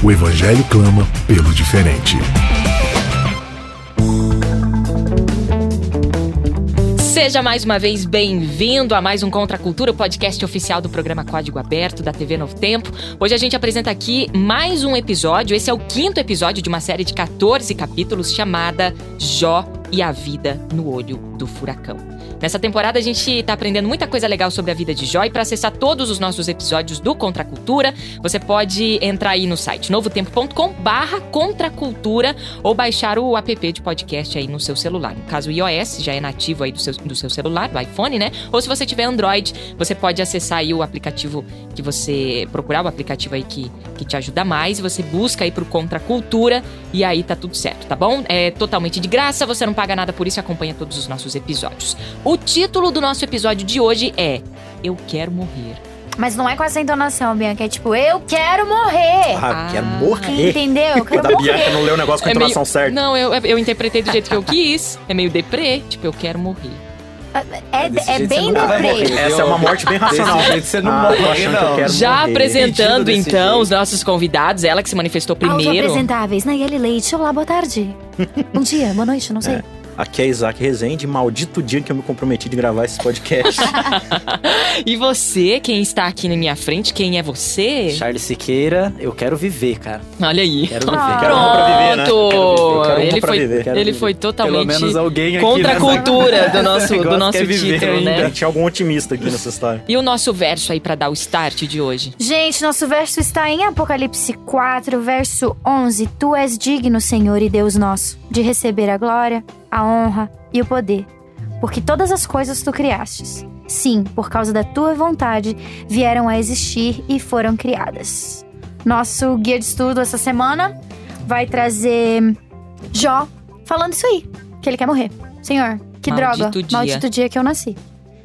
O Evangelho clama pelo diferente. Seja mais uma vez bem-vindo a mais um Contra a Cultura, o podcast oficial do programa Código Aberto da TV Novo Tempo. Hoje a gente apresenta aqui mais um episódio. Esse é o quinto episódio de uma série de 14 capítulos chamada Jó e a Vida no Olho do Furacão. Nessa temporada a gente está aprendendo muita coisa legal sobre a vida de Jó e para acessar todos os nossos episódios do Contra Cultura, você pode entrar aí no site novotempo.com barra contracultura ou baixar o app de podcast aí no seu celular. No caso, o iOS já é nativo aí do seu, do seu celular, do iPhone, né? Ou se você tiver Android, você pode acessar aí o aplicativo que você procurar, o aplicativo aí que, que te ajuda mais, você busca aí pro Contra Cultura e aí tá tudo certo, tá bom? É totalmente de graça, você não paga nada por isso acompanha todos os nossos episódios. O título do nosso episódio de hoje é Eu Quero Morrer. Mas não é com essa entonação, Bianca. É tipo, eu quero morrer. Ah, Ah. quero morrer. Entendeu? Eu quero Da Bianca morrer. não leu o negócio com a É meio- entonação certa. Não, eu, eu interpretei do jeito que eu quis. É meio deprê, tipo, eu quero morrer. É, Desse é jeito bem deprê. morrer. Essa é uma morte bem racional. Desse jeito você não Ah, morre, que não. quero Já morrer. apresentando então jeito. os nossos convidados, ela que se manifestou primeiro. Autoapresentáveis, Nayeli Leite. Olá, boa tarde. Bom dia, boa noite, não sei. Aqui é Isaac Rezende, maldito dia que eu me comprometi de gravar esse podcast. E você, quem está aqui na minha frente, quem é você? Charles Siqueira, eu quero viver, cara. Olha aí. Quero viver. Ah. Quero pra viver, né? Pronto! Quero uma Ele pra foi, viver. Quero ele viver. foi totalmente Pelo menos alguém aqui contra a nessa- cultura do nosso, do nosso viver título, ainda. né? Tinha algum otimista aqui nessa história. E o nosso verso aí pra dar o start de hoje? Gente, nosso verso está em Apocalipse 4, verso 11. Tu és digno, Senhor e Deus nosso, de receber a glória, a honra e o poder, porque todas as coisas tu criastes. Sim, por causa da tua vontade, vieram a existir e foram criadas. Nosso guia de estudo essa semana vai trazer Jó falando isso aí, que ele quer morrer. Senhor, que Maldito droga, dia. maldito dia que eu nasci.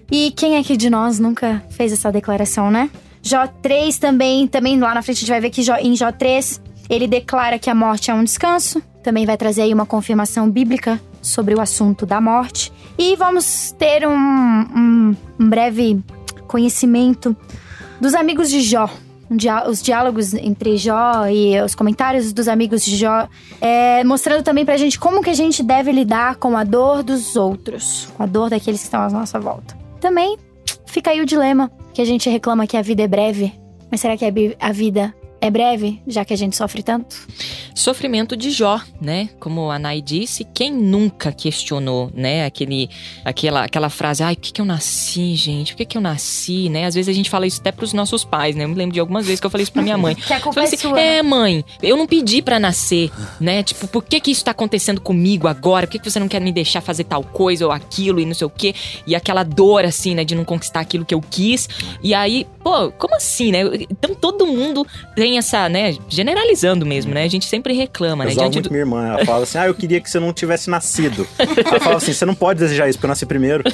E quem é que de nós nunca fez essa declaração, né? Jó 3 também, também lá na frente a gente vai ver que Jó- em Jó 3 ele declara que a morte é um descanso. Também vai trazer aí uma confirmação bíblica sobre o assunto da morte. E vamos ter um, um- um breve conhecimento dos amigos de Jó. Os diálogos entre Jó e os comentários dos amigos de Jó, é, mostrando também pra gente como que a gente deve lidar com a dor dos outros, com a dor daqueles que estão à nossa volta. Também fica aí o dilema que a gente reclama que a vida é breve, mas será que a vida é breve, já que a gente sofre tanto? Sofrimento de Jó, né? Como a Nai disse, quem nunca questionou, né? Aquele, aquela, aquela frase, ai, por que, que eu nasci, gente? Por que, que eu nasci, né? Às vezes a gente fala isso até pros nossos pais, né? Eu me lembro de algumas vezes que eu falei isso pra minha mãe. Que a Eu culpa falei é assim, sua. né? é, mãe, eu não pedi pra nascer, né? Tipo, por que que isso tá acontecendo comigo agora? Por que que você não quer me deixar fazer tal coisa ou aquilo e não sei o quê? E aquela dor, assim, né, de não conquistar aquilo que eu quis. E aí, pô, como assim, né? Então todo mundo tem essa, né, generalizando mesmo, né? A gente sempre reclama, Eu né? Diante muito do... minha irmã. Ela fala assim: Ah, eu queria que você não tivesse nascido. Ela fala assim: Você não pode desejar isso, porque eu nasci primeiro.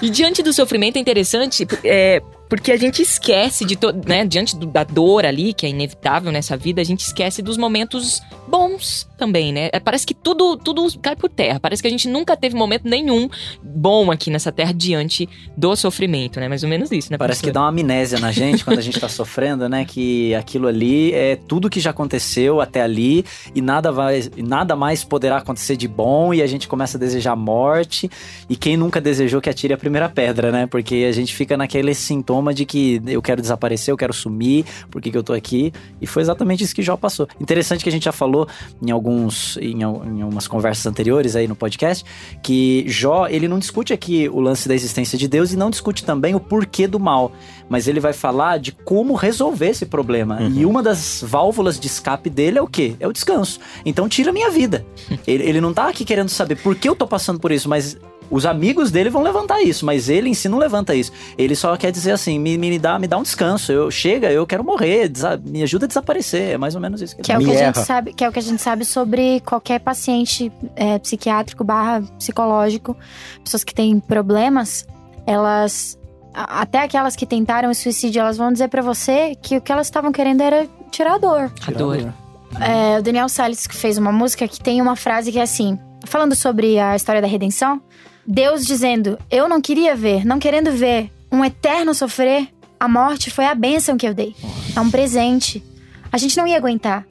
E diante do sofrimento é interessante, é, porque a gente esquece de todo, né? Diante do- da dor ali, que é inevitável nessa vida, a gente esquece dos momentos bons também, né? É, Parece que tudo, tudo cai por terra. Parece que a gente nunca teve momento nenhum bom aqui nessa terra diante do sofrimento, né? Mais ou menos isso, né? Parece que dá uma amnésia na gente quando a gente tá sofrendo, né? Que aquilo ali é tudo que já aconteceu até ali e nada, vai, nada mais poderá acontecer de bom e a gente começa a desejar morte. E quem nunca desejou que atire a primeira pedra, né? Porque a gente fica naquele sintoma de que eu quero desaparecer, eu quero sumir, por que, que eu tô aqui? E foi exatamente isso que Jó passou. Interessante que a gente já falou em alguns em, em algumas conversas anteriores aí no podcast que Jó, ele não discute aqui o lance da existência de Deus e não discute também o porquê do mal, mas ele vai falar de como resolver esse problema. Uhum. E uma das válvulas de escape dele é o quê? É o descanso. Então tira a minha vida. ele, ele não tá aqui querendo saber por que eu tô passando por isso, mas Os amigos dele vão levantar isso, mas ele em si não levanta isso. Ele só quer dizer assim: me, me, dá, me dá um descanso. Eu chega, eu quero morrer, me ajuda a desaparecer. É mais ou menos isso que ele Que é, o que, a gente sabe, que é o que a gente sabe sobre qualquer paciente é, psiquiátrico barra psicológico. Pessoas que têm problemas, elas. Até aquelas que tentaram o suicídio, elas vão dizer pra você que o que elas estavam querendo era tirar a dor. A dor. É, o Daniel Salles que fez uma música que tem uma frase que é assim: falando sobre a história da redenção, Deus dizendo: Eu não queria ver, não querendo ver um eterno sofrer, a morte foi a bênção que eu dei. É um presente. A gente não ia aguentar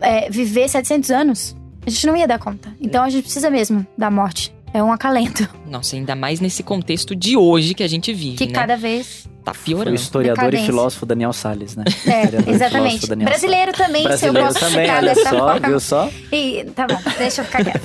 é, viver 700 anos. A gente não ia dar conta. Então a gente precisa mesmo da morte. É um acalento. Nossa, ainda mais nesse contexto de hoje que a gente vive, Que né? cada vez. Tá Foi o piorando. historiador Decadência. e filósofo Daniel Salles, né? É, e exatamente. Brasileiro também, Salles. se eu Brasileiro posso também, ficar olha dessa só, forma. viu só? E, tá bom, deixa eu ficar quieta.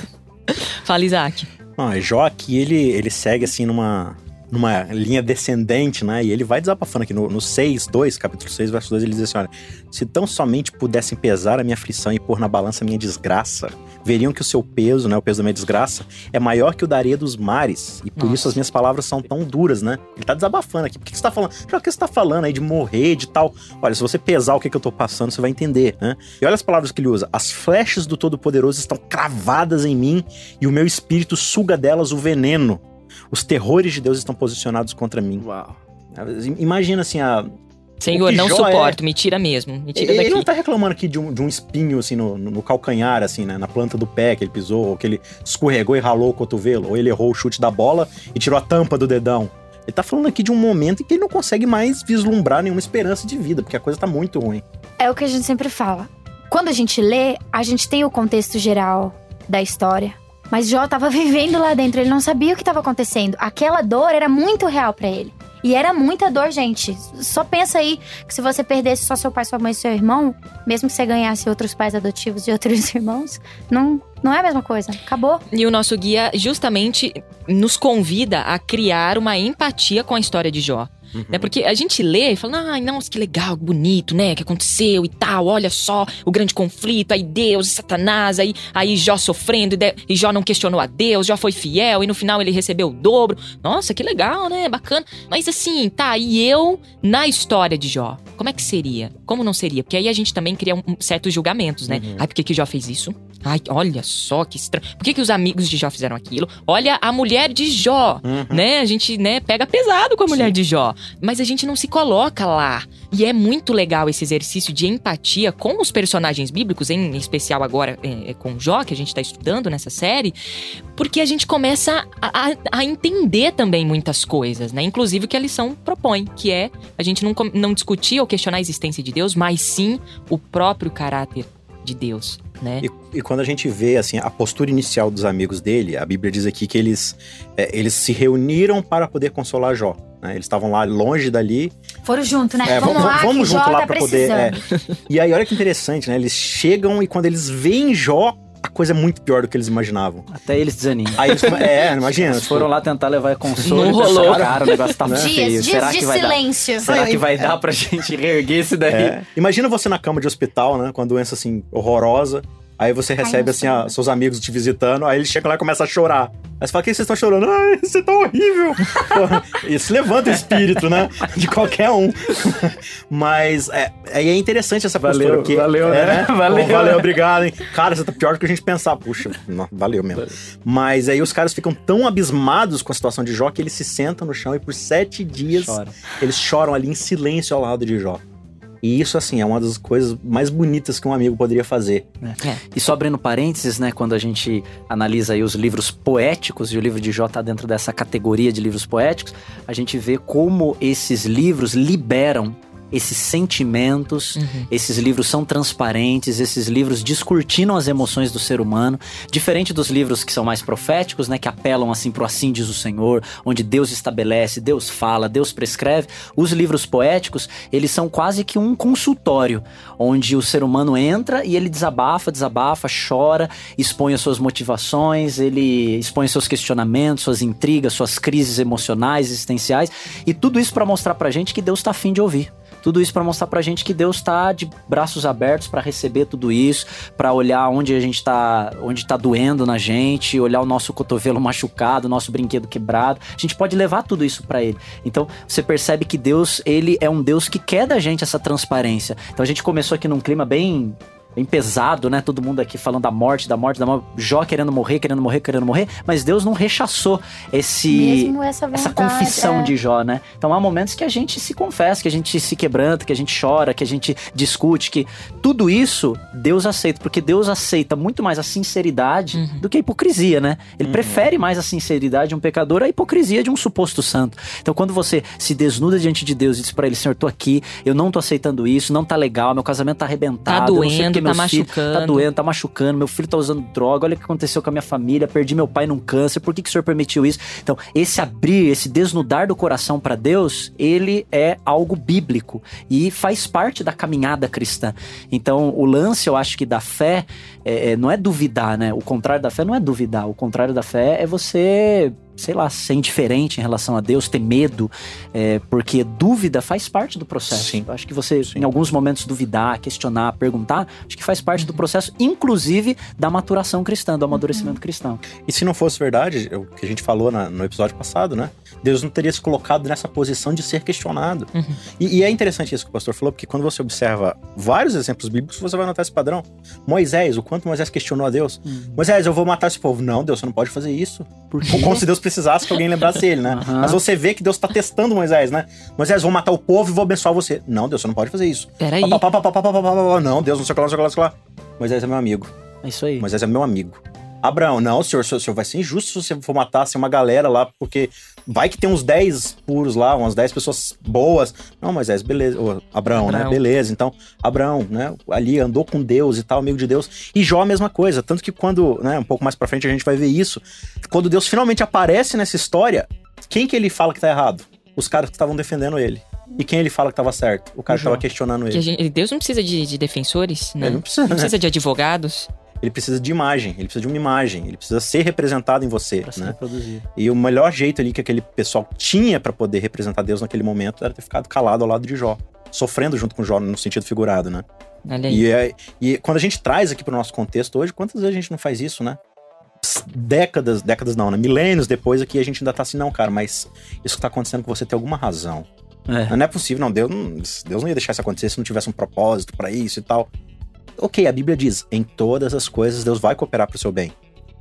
Fala, Isaac. Não, é Jó aqui, ele, ele segue assim numa, numa linha descendente, né? E ele vai desabafando aqui no, no 6, 2, capítulo 6, verso 2, ele diz assim: olha, se tão somente pudessem pesar a minha aflição e pôr na balança a minha desgraça, veriam que o seu peso, né? O peso da minha desgraça, é maior que o da areia dos mares. E por Nossa. isso as minhas palavras são tão duras, né? Ele tá desabafando aqui. Por que, que você tá falando? Já que você tá falando aí de morrer, de tal. Olha, se você pesar o que, que eu tô passando, você vai entender, né? E olha as palavras que ele usa: as flechas do Todo-Poderoso estão cravadas em mim e o meu espírito suga delas o veneno. Os terrores de Deus estão posicionados contra mim. Uau. Imagina assim, a, Senhor, não Jó suporto, me tira mesmo. Me tira ele daqui. não tá reclamando aqui de um, de um espinho, assim, no, no- no calcanhar, assim, né? Na planta do pé que ele pisou, ou que ele escorregou e ralou o cotovelo, ou ele errou o chute da bola e tirou a tampa do dedão. Ele tá falando aqui de um momento em que ele não consegue mais vislumbrar nenhuma esperança de vida, porque a coisa tá muito ruim. É o que a gente sempre fala. Quando a gente lê, a gente tem o contexto geral da história. Mas Jó tava vivendo lá dentro, ele não sabia o que estava acontecendo. Aquela dor era muito real pra ele. E era muita dor, gente. Só pensa aí que se você perdesse só seu pai, sua mãe e seu irmão, mesmo que você ganhasse outros pais adotivos de outros irmãos, não, não é a mesma coisa. Acabou. E o nosso guia justamente nos convida a criar uma empatia com a história de Jó. Né? Porque a gente lê e fala, ai, nossa, que legal, que bonito, né? Que aconteceu e tal, olha só o grande conflito, aí Deus e Satanás, aí, aí Jó sofrendo, e, de- e Jó não questionou a Deus, Jó foi fiel, e no final ele recebeu o dobro. Nossa, que legal, né? Bacana. Mas assim, tá, e eu na história de Jó? Como é que seria? Como não seria? Porque aí a gente também cria um, um certos julgamentos, né? Ai, por que, que Jó fez isso? Ai, olha só que estranho. Por que, que os amigos de Jó fizeram aquilo? Olha a mulher de Jó, né? A gente, né, pega pesado com a mulher de Jó. Mas a gente não se coloca lá. E é muito legal esse exercício de empatia com os personagens bíblicos, em especial agora é, é, com Jó, que a gente tá estudando nessa série, porque a gente começa a, a- entender também muitas coisas, né? Inclusive o que a lição propõe, que é a gente não, não discutir ou questionar a existência de Deus, mas sim o próprio caráter de Deus, né? E, e quando a gente vê assim a postura inicial dos amigos dele, a Bíblia diz aqui que eles, é, eles se reuniram para poder consolar Jó. né? Eles estavam lá longe dali. Foram junto, né? É, vamos vamos- lá, vamos que Jó junto lá tá pra poder, precisando. E aí, olha que interessante, né? Eles chegam e quando eles veem Jó, a coisa é muito pior do que eles imaginavam. Até eles desanimam. Aí eles É, imagina. Eles foram lá tentar levar consolo Não e rolou. cara, o negócio tá Né? feio. Dias, dias Será de que vai dar? silêncio. Será que vai dar pra gente reerguer esse daí? É. Imagina você na cama de hospital, né? Com uma doença assim, horrorosa. Aí você recebe, não assim, a- seus amigos te visitando, aí eles chegam lá e começam a chorar. Aí você fala, o que vocês estão chorando? Ai, você tá horrível. Isso levanta o espírito, né? De qualquer um. Mas é, aí é interessante essa Valeu, postura. Porque, valeu, é, né? Valeu, Pô, valeu, né? obrigado, hein? Cara, você tá pior do que a gente pensar. Puxa, não, valeu mesmo. Mas aí os caras ficam tão abismados com a situação de Jó que eles se sentam no chão e por sete dias Chora. eles choram ali em silêncio ao lado de Jó. E isso, assim, é uma das coisas mais bonitas que um amigo poderia fazer. E só abrindo parênteses, né, quando a gente analisa aí os livros poéticos, e o livro de Jó tá dentro dessa categoria de livros poéticos, a gente vê como esses livros liberam esses sentimentos, Uhum. esses livros são transparentes, esses livros descortinam as emoções do ser humano, diferente dos livros que são mais proféticos, né, que apelam assim pro assim diz o Senhor, onde Deus estabelece, Deus fala, Deus prescreve. Os livros poéticos, eles são quase que um consultório, onde o ser humano entra e ele desabafa, desabafa, chora, expõe as suas motivações, ele expõe seus questionamentos, suas intrigas, suas crises emocionais, existenciais, e tudo isso para mostrar pra gente que Deus tá afim de ouvir. Tudo isso para mostrar pra gente que Deus tá de braços abertos para receber tudo isso, para olhar onde a gente tá, onde tá doendo na gente, olhar o nosso cotovelo machucado, o nosso brinquedo quebrado. A gente pode levar tudo isso para ele. Então, você percebe que Deus, ele é um Deus que quer da gente essa transparência. Então a gente começou aqui num clima bem bem pesado, né? Todo mundo aqui falando da morte, da morte, da morte. Jó querendo morrer, querendo morrer, querendo morrer. Mas Deus não rechaçou esse Mesmo essa vontade, essa confissão é. de Jó, né? Então há momentos que a gente se confessa, que a gente se quebranta, que a gente chora, que a gente discute, que tudo isso Deus aceita, porque Deus aceita muito mais a sinceridade Uhum. do que a hipocrisia, né? Ele prefere mais a sinceridade de um pecador à hipocrisia de um suposto santo. Então quando você se desnuda diante de Deus e diz pra ele, Senhor, tô aqui, eu não tô aceitando isso, não tá legal, meu casamento tá arrebentado, eu não sei doendo, porque tá meus filhos- tá doendo, tá machucando, meu filho tá usando droga, olha o que aconteceu com a minha família, perdi meu pai num câncer, por que, que o senhor permitiu isso? Então, esse abrir, esse desnudar do coração para Deus, ele é algo bíblico e faz parte da caminhada cristã. Então, o lance, eu acho que da fé, é- é- não é duvidar, né? O contrário da fé não é duvidar, o contrário da fé é você. Sei lá, ser indiferente em relação a Deus, ter medo, é, porque dúvida faz parte do processo. Sim. Eu acho que você, Sim. em alguns momentos, duvidar, questionar, perguntar, acho que faz parte do processo, inclusive da maturação cristã, do amadurecimento cristão. E se não fosse verdade, o que a gente falou na- no episódio passado, né? Deus não teria se colocado nessa posição de ser questionado. Uhum. E, e, é interessante isso que o pastor falou, porque quando você observa vários exemplos bíblicos, você vai notar esse padrão. Moisés, o quanto Moisés questionou a Deus. Uhum. Moisés, eu vou matar esse povo. Não, Deus, você não pode fazer isso. Porque... Como se Deus precisasse que alguém lembrasse ele, né? Uhum. Mas você vê que Deus está testando Moisés, né? Moisés, vou matar o povo e vou abençoar você. Não, Deus, você não pode fazer isso. Peraí. Não, Deus, não sei o que lá, não sei o que lá, não sei o que lá. Moisés é meu amigo. É isso aí. Moisés é meu amigo. Abraão, não, senhor, senhor, senhor vai ser injusto se você for matar assim, uma galera lá, porque vai que tem uns 10 puros lá, umas 10 pessoas boas. Não, Moisés, beleza. Ô, Abraão, né? Abraão. Beleza. Então, Abraão, né? Ali andou com Deus e tal, amigo de Deus. E Jó a mesma coisa. Tanto que quando, né, um pouco mais pra frente a gente vai ver isso. Quando Deus finalmente aparece nessa história, quem que ele fala que tá errado? Os caras que estavam defendendo ele. E quem ele fala que tava certo? O cara O que tava Jó. questionando Que ele. a gente- Deus não precisa de, de defensores, né? Ele não precisa, Não né? precisa de advogados. Ele precisa de imagem, ele precisa de uma imagem, ele precisa ser representado em você, Pra né? E o melhor jeito ali que aquele pessoal tinha pra poder representar Deus naquele momento era ter ficado calado ao lado de Jó, sofrendo junto com Jó no sentido figurado, né? E, é- e quando a gente traz aqui pro nosso contexto hoje, quantas vezes a gente não faz isso, né? Décadas, décadas não, né? Milênios depois aqui a gente ainda tá assim, não, cara, mas isso que tá acontecendo com você tem alguma razão. É. Não é possível, não. Deus não, Deus não ia deixar isso acontecer se não tivesse um propósito pra isso e tal. Ok, a Bíblia diz: em todas as coisas Deus vai cooperar pro seu bem.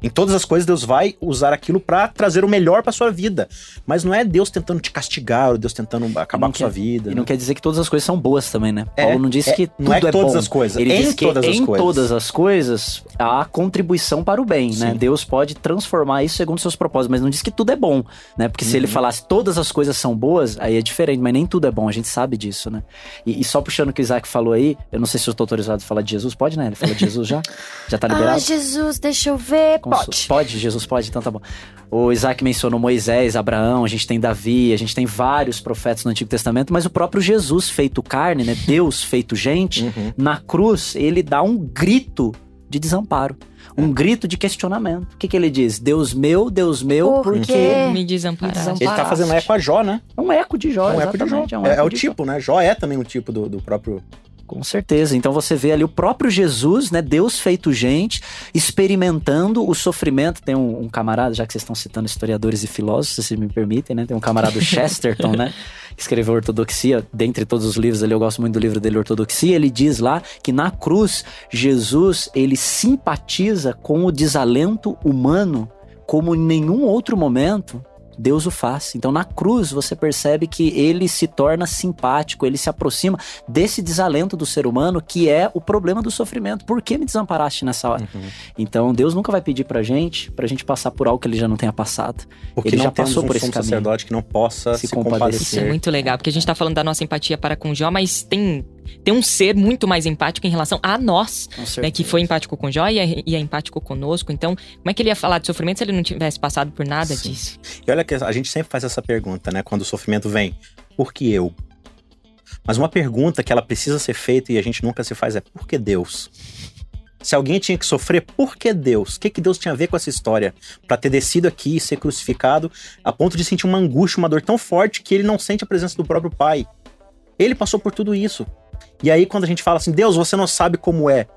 Em todas as coisas Deus vai usar aquilo pra trazer o melhor pra sua vida. Mas não é Deus tentando te castigar, ou Deus tentando acabar Não com sua quer- vida. E não né? quer dizer que todas as coisas são boas também, né? É, Paulo não disse é, que não é tudo é, todas bom. as coisas, Ele em diz que todas as em coisas. todas as coisas há contribuição para o bem, né? Sim. Deus pode transformar isso segundo seus propósitos, mas não diz que tudo é bom, né? Porque se ele Uhum. falasse todas as coisas são boas, aí é diferente, mas nem tudo é bom, a gente sabe disso, né? E, e só puxando o que o Isaac falou aí, eu não sei se eu tô autorizado a falar de Jesus, pode, né? Ele falou de Jesus já? Já tá Ah, liberado? Jesus, deixa eu ver. Pode. Pode, Jesus pode, então tá bom. O Isaac mencionou Moisés, Abraão, a gente tem Davi, a gente tem vários profetas no Antigo Testamento, mas o próprio Jesus feito carne, né? Deus feito gente, Uhum. na cruz, ele dá um grito de desamparo, um grito de questionamento. O que, que ele diz? Deus meu, Deus meu, Por porque quê? Me desamparaste. Ele tá fazendo eco a Jó, né? é um eco de Jó, É um eco de Jó. exatamente, um É, é o de Jó. tipo, né? Jó é também um tipo do, do próprio. Com certeza. Então você vê ali o próprio Jesus, né? Deus feito gente, experimentando o sofrimento. Tem um, um camarada, já que vocês estão citando historiadores e filósofos, se me permitem, né? Tem um camarada, Chesterton, né? Que escreveu Ortodoxia. Dentre todos os livros ali, eu gosto muito do livro dele, Ortodoxia. Ele diz lá que na cruz, Jesus, ele simpatiza com o desalento humano como em nenhum outro momento Deus o faz. Então, na cruz, você percebe que ele se torna simpático, ele se aproxima desse desalento do ser humano, que é o problema do sofrimento. Por que me desamparaste nessa hora? Então, Deus nunca vai pedir pra gente, pra gente passar por algo que ele já não tenha passado. Porque Ele não já temos passou um por esse sumo caminho. sacerdote que não possa Se se, compadecer. compadecer. Isso é muito legal, porque a gente tá falando da nossa empatia para com Jó, mas tem, tem um ser muito mais empático em relação a nós, né? Que foi empático com Jó e é, e é empático conosco. Então, como é que ele ia falar de sofrimento se ele não tivesse passado por nada Sim. disso? E olha que a gente sempre faz essa pergunta, né? Quando o sofrimento vem, por que eu? Mas uma pergunta que ela precisa ser feita e a gente nunca se faz é por que Deus? Se alguém tinha que sofrer, por que Deus? O que, que Deus tinha a ver com essa história? Pra ter descido aqui e ser crucificado a ponto de sentir uma angústia, uma dor tão forte que ele não sente a presença do próprio Pai. Ele passou por tudo isso. E aí, quando a gente fala assim, Deus, você não sabe como é.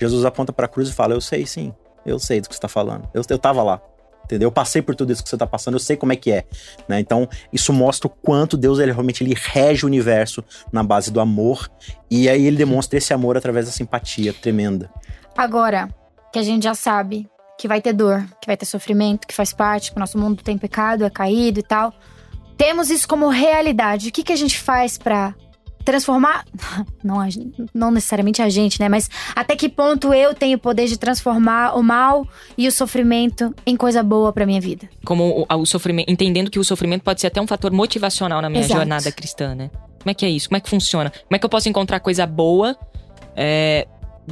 Jesus aponta pra cruz e fala: Eu sei sim, eu sei do que você tá falando. Eu, eu tava lá. Entendeu? Eu passei por tudo isso que você tá passando, eu sei como é que é. Né? Então, isso mostra o quanto Deus ele realmente ele rege o universo na base do amor. E aí ele demonstra esse amor através da simpatia tremenda. Agora, que a gente já sabe que vai ter dor, que vai ter sofrimento, que faz parte, que o nosso mundo tem pecado, é caído e tal. Temos isso como realidade. O que, que a gente faz pra transformar. Não, não necessariamente a gente, né? Mas até que ponto eu tenho o poder de transformar o mal e o sofrimento em coisa boa pra minha vida? Como o, o sofrimento, entendendo que o sofrimento pode ser até um fator motivacional na minha Exato. jornada cristã, né? Como é que é isso? Como é que funciona? Como é que eu posso encontrar coisa boa é,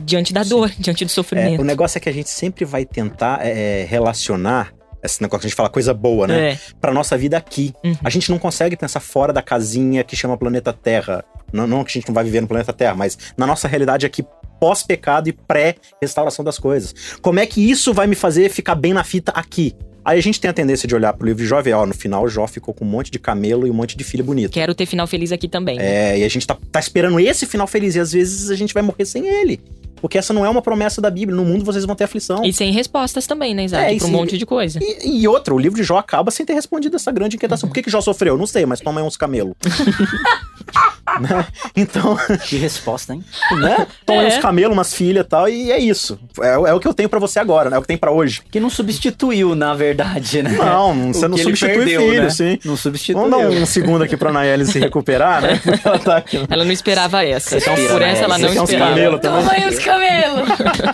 diante da Sim. dor, diante do É, sofrimento? o negócio é que a gente sempre vai tentar é, relacionar esse negócio que a gente fala coisa boa, né? É. Pra nossa vida aqui. Uhum. A gente não consegue pensar fora da casinha que chama planeta Terra. Não, não que a gente não vai viver no planeta Terra, mas na nossa realidade aqui pós-pecado e pré-restauração das coisas. Como é que isso vai me fazer ficar bem na fita aqui? Aí a gente tem a tendência de olhar pro livro de Jó e ver, ó, no final Jó ficou com um monte de camelo e um monte de filha bonita. Quero ter final feliz aqui também. né? É, e a gente tá, tá esperando esse final feliz e às vezes a gente vai morrer sem ele. Porque essa não é uma promessa da Bíblia. No mundo vocês vão ter aflição. E sem respostas também, né, Isaac? É, pra um monte de coisa. E, e outra, o livro de Jó acaba sem ter respondido essa grande inquietação. Por que, que Jó sofreu? Não sei, mas toma aí uns camelos. Né? Então, Que resposta, hein? né? Toma É. uns camelos, umas filhas e tal, e é isso. É, é o que eu tenho pra você agora, né? É o que tem pra hoje. Que não substituiu, na verdade, né? Não, você não substitui perdeu, filho, né? sim. Não substituiu. Vamos dar um segundo aqui pra Nayeli se recuperar, né? Porque ela tá aqui. Ela não esperava essa. Então, por essa, né? ela não esperava. camelos também? Toma aí os camelos!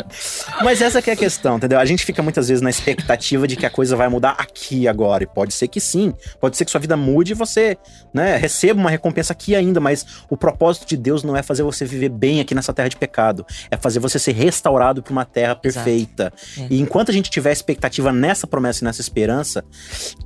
Mas essa que é a questão, entendeu? A gente fica muitas vezes na expectativa de que a coisa vai mudar aqui agora. E pode ser que sim. Pode ser que sua vida mude e você, né, receba uma recompensa aqui ainda. Mas o propósito de Deus não é fazer você viver bem aqui nessa terra de pecado. É fazer você ser restaurado para uma terra perfeita. É. E enquanto a gente tiver expectativa nessa promessa e nessa esperança,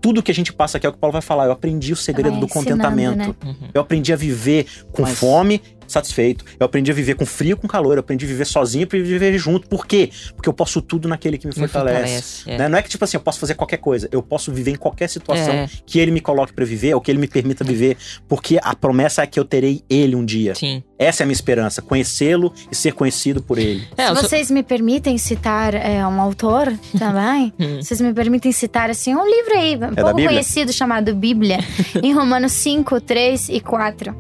tudo que a gente passa aqui é o que Paulo vai falar. Eu aprendi o segredo Vai do ensinando, contentamento. né? Eu aprendi a viver com Mas- fome, satisfeito. Eu aprendi a viver com frio, com calor. Eu aprendi a viver sozinho e viver junto. Por quê? Porque eu posso tudo naquele que me Me fortalece. fortalece, é. Né? Não é que, tipo assim, eu posso fazer qualquer coisa. Eu posso viver em qualquer situação É. que ele me coloque pra viver, ou que ele me permita viver. Porque a promessa é que eu terei ele um dia. Sim. Essa é a minha esperança. Conhecê-lo e ser conhecido por ele. É, eu Se sou- vocês me permitem citar é, um autor também, Hum. vocês me permitem citar assim um livro aí, um da pouco conhecido chamado Bíblia, em Romanos 5, 3 e 4.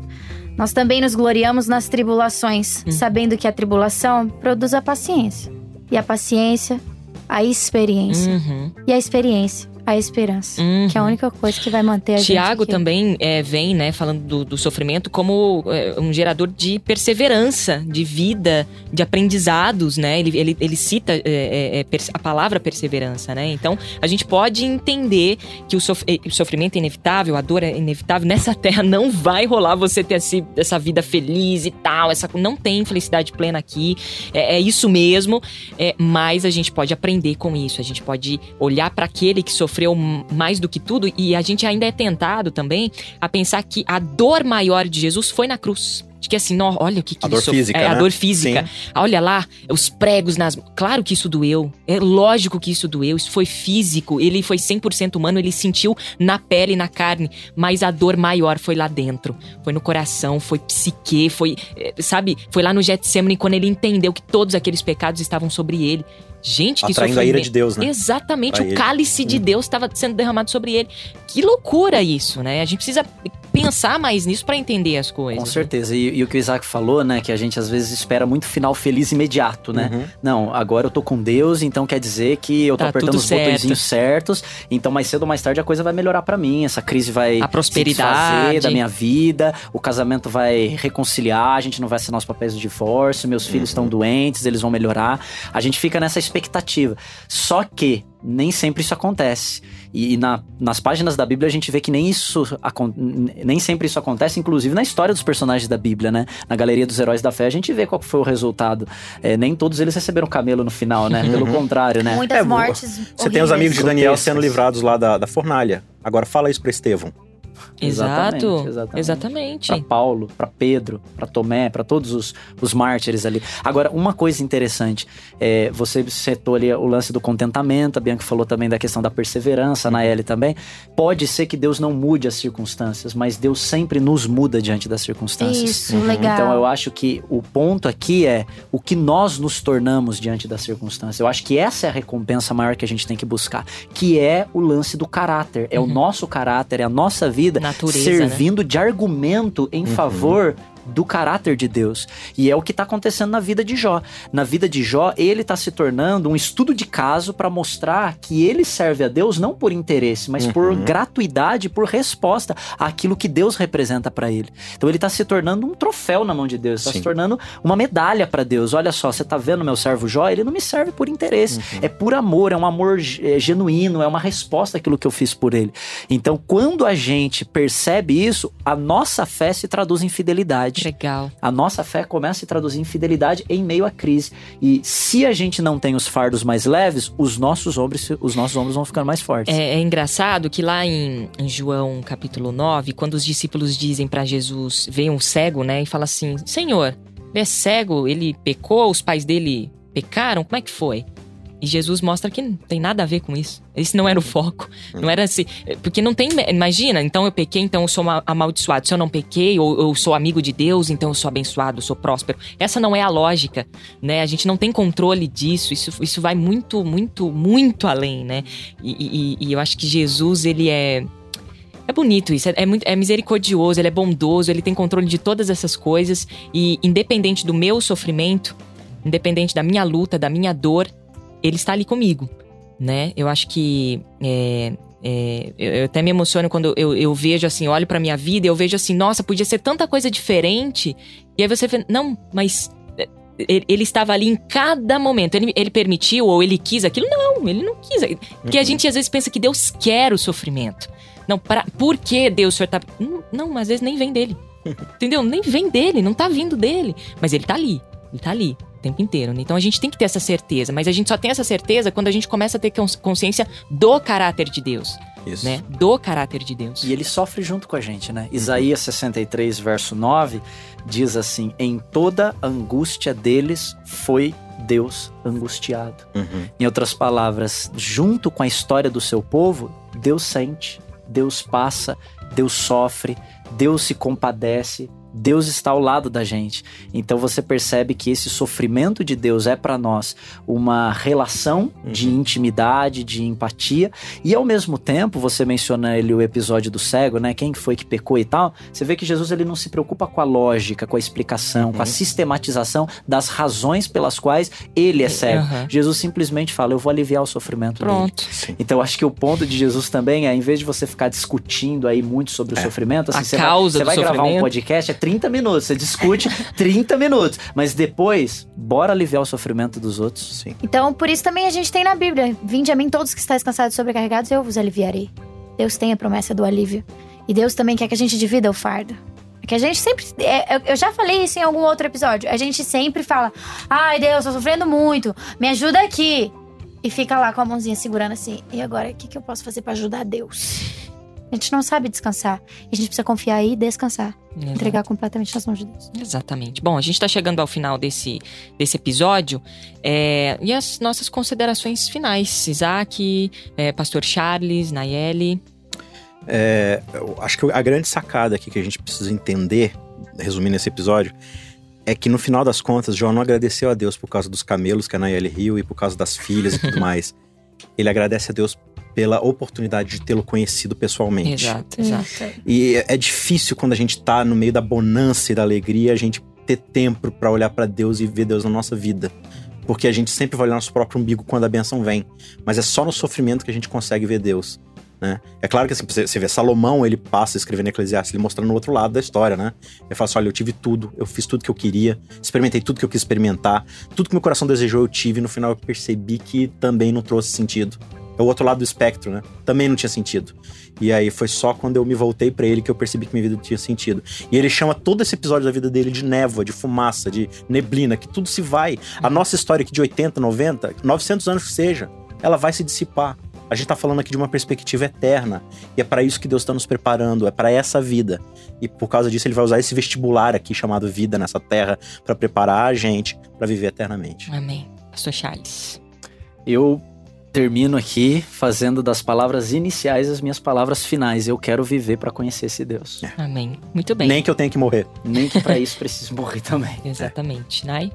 Nós também nos gloriamos nas tribulações, Hum. sabendo que a tribulação produz a paciência, e a paciência, a experiência, Uhum, e a experiência, a esperança, uhum. que é a única coisa que vai manter a gente Tiago também é, vem, né, falando do, do sofrimento como é, um gerador de perseverança, de vida, de aprendizados, né? Ele, ele, ele cita é, é, é, a palavra perseverança, né? Então, a gente pode entender que o, sof- eh, o sofrimento é inevitável, a dor é inevitável. Nessa terra não vai rolar você ter esse- essa vida feliz e tal. Essa, não tem felicidade plena aqui. É, é isso mesmo. É, mas a gente pode aprender com isso. A gente pode olhar para aquele que sofreu m- mais do que tudo e a gente ainda é tentado também a pensar que a dor maior de Jesus foi na cruz. De que assim, olha o que, que A dor sofreu. física, É, a né? dor física. Olha lá, os pregos nas. Claro que isso doeu. É lógico que isso doeu. Isso foi físico. Ele foi 100% humano. Ele sentiu na pele, na carne. Mas a dor maior foi lá dentro. Foi no coração, foi psique, foi. eh, Sabe? Foi lá no Getsemane quando ele entendeu que todos aqueles pecados estavam sobre ele. Gente, que Atraindo a ira de Deus, né? Exatamente, Pra o ele. cálice de Deus estava sendo derramado sobre ele. Que loucura isso, né? A gente precisa pensar mais nisso pra entender as coisas. Com certeza. E, e o que o Isaac falou, né? Que a gente às vezes espera muito final feliz imediato, né? Uhum. Não, agora eu tô com Deus, então quer dizer que eu tô Tá apertando os certo. botõezinhos certos. Então mais cedo ou mais tarde a coisa vai melhorar pra mim. Essa crise vai A prosperidade. da minha vida. O casamento vai reconciliar. A gente não vai assinar os papéis do divórcio. Meus filhos estão doentes, eles vão melhorar. A gente fica nessa expectativa. Só que nem sempre isso acontece. E, e na- nas páginas da Bíblia a gente vê que nem isso nem sempre isso acontece, inclusive na história dos personagens da Bíblia, né? Na galeria dos heróis da fé a gente vê qual foi o resultado. É, nem todos eles receberam camelo no final, né? Pelo contrário, né? Muitas É, mortes Você tem os amigos de horríveis. Daniel sendo livrados lá da, da fornalha. Agora fala isso pra Estevão. Exato. Exatamente, exatamente. Para Paulo, para Pedro, para Tomé, para todos os, os mártires ali. Agora, uma coisa interessante, é, você citou ali o lance do contentamento, a Bianca falou também da questão da perseverança, na L também. Pode ser que Deus não mude as circunstâncias, mas Deus sempre nos muda diante das circunstâncias. Isso, legal. Então eu acho que o ponto aqui é o que nós nos tornamos diante das circunstâncias. Eu acho que essa é a recompensa maior que a gente tem que buscar, que é o lance do caráter, é o nosso caráter, é a nossa vida Natureza, né? servindo de argumento em favor do caráter de Deus. E é o que está acontecendo na vida de Jó. Na vida de Jó, ele está se tornando um estudo de caso para mostrar que ele serve a Deus não por interesse, mas por gratuidade, por resposta àquilo que Deus representa para ele. Então ele está se tornando um troféu na mão de Deus, está se tornando uma medalha para Deus. Olha só, você tá vendo meu servo Jó? Ele não me serve por interesse, é por amor, é um amor é, genuíno, é uma resposta àquilo que eu fiz por ele. Então, quando a gente percebe isso, a nossa fé se traduz em fidelidade. Legal. A nossa fé começa a se traduzir em fidelidade em meio à crise. E se a gente não tem os fardos mais leves, os nossos ombros, os nossos ombros vão ficando mais fortes. É, é engraçado que lá em, em João capítulo 9, quando os discípulos dizem pra Jesus, vem um cego, né, e fala assim: Senhor, ele é cego, ele pecou, os pais dele pecaram, como é que foi? E Jesus mostra que não tem nada a ver com isso. Esse não era o foco. Não era assim. Porque não tem. Imagina, então eu pequei, então eu sou ma- amaldiçoado. Se eu não pequei, ou eu sou amigo de Deus, então eu sou abençoado, eu sou próspero. Essa não é a lógica, né? A gente não tem controle disso. Isso, isso vai muito, muito, muito além, né? E, e- e eu acho que Jesus, ele é. É bonito isso, é, é muito, é misericordioso, ele é bondoso, ele tem controle de todas essas coisas. E independente do meu sofrimento, independente da minha luta, da minha dor, ele está ali comigo, né? Eu acho que é, é, eu, eu até me emociono quando eu, eu vejo assim, olho pra minha vida, e eu vejo assim, nossa, podia ser tanta coisa diferente. E aí você vê, não, mas é, ele, ele estava ali em cada momento. Ele, ele permitiu ou ele quis aquilo? Não, ele não quis. Porque a gente às vezes pensa que Deus quer o sofrimento. Não, pra, por que Deus, o senhor tá. Não, não, às vezes nem vem dele. Entendeu? Nem vem dele, não tá vindo dele. Mas ele tá ali. Ele tá ali o tempo inteiro. né? Então a gente tem que ter essa certeza. Mas a gente só tem essa certeza quando a gente começa a ter cons- consciência do caráter de Deus. Isso. Né? Do caráter de Deus. E ele sofre junto com a gente, né? Isaías 63, verso 9, diz assim: Em toda angústia deles foi Deus angustiado. Uhum. Em outras palavras, junto com a história do seu povo, Deus sente, Deus passa, Deus sofre, Deus se compadece, Deus está ao lado da gente. Então você percebe que esse sofrimento de Deus é para nós uma relação de intimidade, de empatia, e ao mesmo tempo, você menciona ali o episódio do cego, né? Quem foi que pecou e tal. Você vê que Jesus ele não se preocupa com a lógica, com a explicação, com a sistematização das razões pelas quais ele é cego. Aham. Jesus simplesmente fala: Eu vou aliviar o sofrimento dele. Pronto. Sim. Então, acho que o ponto de Jesus também é, em vez de você ficar discutindo aí muito sobre o sofrimento, assim, A você causa vai, você do vai gravar um podcast, é 30 minutos, você discute 30 minutos, mas depois, bora aliviar o sofrimento dos outros. Sim. Então, por isso também a gente tem na Bíblia: Vinde a mim todos que estáis cansados e sobrecarregados, eu vos aliviarei. Deus tem a promessa do alívio. E Deus também quer que a gente divida o fardo. É que a gente sempre. é, eu- eu já falei isso em algum outro episódio. A gente sempre fala: Ai, Deus, tô sofrendo muito, me ajuda aqui. E fica lá com a mãozinha segurando assim. E agora, o que, que eu posso fazer pra ajudar Deus? A gente não sabe descansar. E a gente precisa confiar e descansar. Entregar completamente nas mãos de Deus. Exatamente. Bom, a gente está chegando ao final desse, desse episódio. é, e as nossas considerações finais. Isaac, é, Pastor Charles, Nayeli. É, eu acho que a grande sacada aqui que a gente precisa entender, resumindo esse episódio, é que no final das contas, João não agradeceu a Deus por causa dos camelos que a Nayeli riu e por causa das filhas e tudo mais. Ele agradece a Deus pela oportunidade de tê-lo conhecido pessoalmente. Exato, exato. E é- é difícil quando a gente tá no meio da bonança e da alegria, a gente ter tempo pra olhar pra Deus e ver Deus na nossa vida. Porque a gente sempre vai olhar nosso próprio umbigo quando a benção vem. Mas é só no sofrimento que a gente consegue ver Deus. Né? É claro que assim, você você vê Salomão, ele passa escrevendo Eclesiastes, ele mostrando o outro lado da história, né? Ele fala assim: olha, eu tive tudo, eu fiz tudo que eu queria, experimentei tudo que eu quis experimentar, tudo que meu coração desejou eu tive, e no final eu percebi que também não trouxe sentido. É o outro lado do espectro, né? Também não tinha sentido. E aí foi só quando eu me voltei pra ele que eu percebi que minha vida tinha sentido. E ele chama todo esse episódio da vida dele de névoa, de fumaça, de neblina, que tudo se vai. A nossa história aqui de 80, 90, 900 anos que seja, ela vai se dissipar. A gente tá falando aqui de uma perspectiva eterna. E é para isso que Deus está nos preparando, é para essa vida. E por causa disso, ele vai usar esse vestibular aqui chamado vida nessa terra para preparar a gente para viver eternamente. Amém. Pastor Charles. Eu termino aqui fazendo das palavras iniciais as minhas palavras finais. Eu quero viver para conhecer esse Deus. É. Amém. Muito bem. Nem que eu tenha que morrer. Nem que para isso precise morrer também. Exatamente. Nai?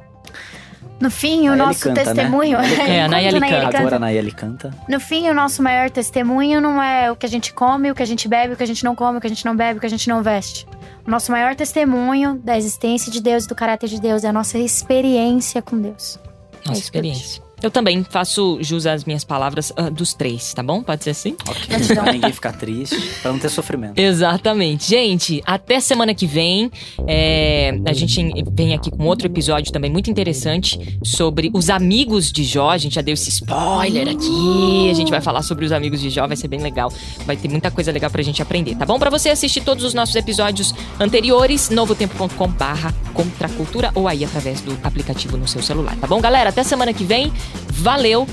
No fim, o Nayeli nosso canta, né? testemunho. É, a Nayeli canta. canta. Agora a Nayeli canta. No fim, o nosso maior testemunho não é o que a gente come, o que a gente bebe, o que a gente não come, o que a gente não bebe, o que a gente não veste. O nosso maior testemunho da existência de Deus e do caráter de Deus é a nossa experiência com Deus. Nossa eu experiência. Eu também faço jus às minhas palavras ah, dos três, tá bom? Pode ser assim? Ok. Pra ninguém ficar triste, pra não ter sofrimento. Exatamente. Gente, até semana que vem. é, a gente vem aqui com outro episódio também muito interessante sobre os amigos de Jó. A gente já deu esse spoiler aqui. A gente vai falar sobre os amigos de Jó, vai ser bem legal. Vai ter muita coisa legal pra gente aprender, tá bom? Pra você assistir todos os nossos episódios anteriores, novotempo.com barra contra a cultura ou aí através do aplicativo no seu celular, tá bom, galera? Até semana que vem. Valeu!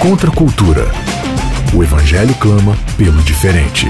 Contra a cultura. O evangelho clama pelo diferente.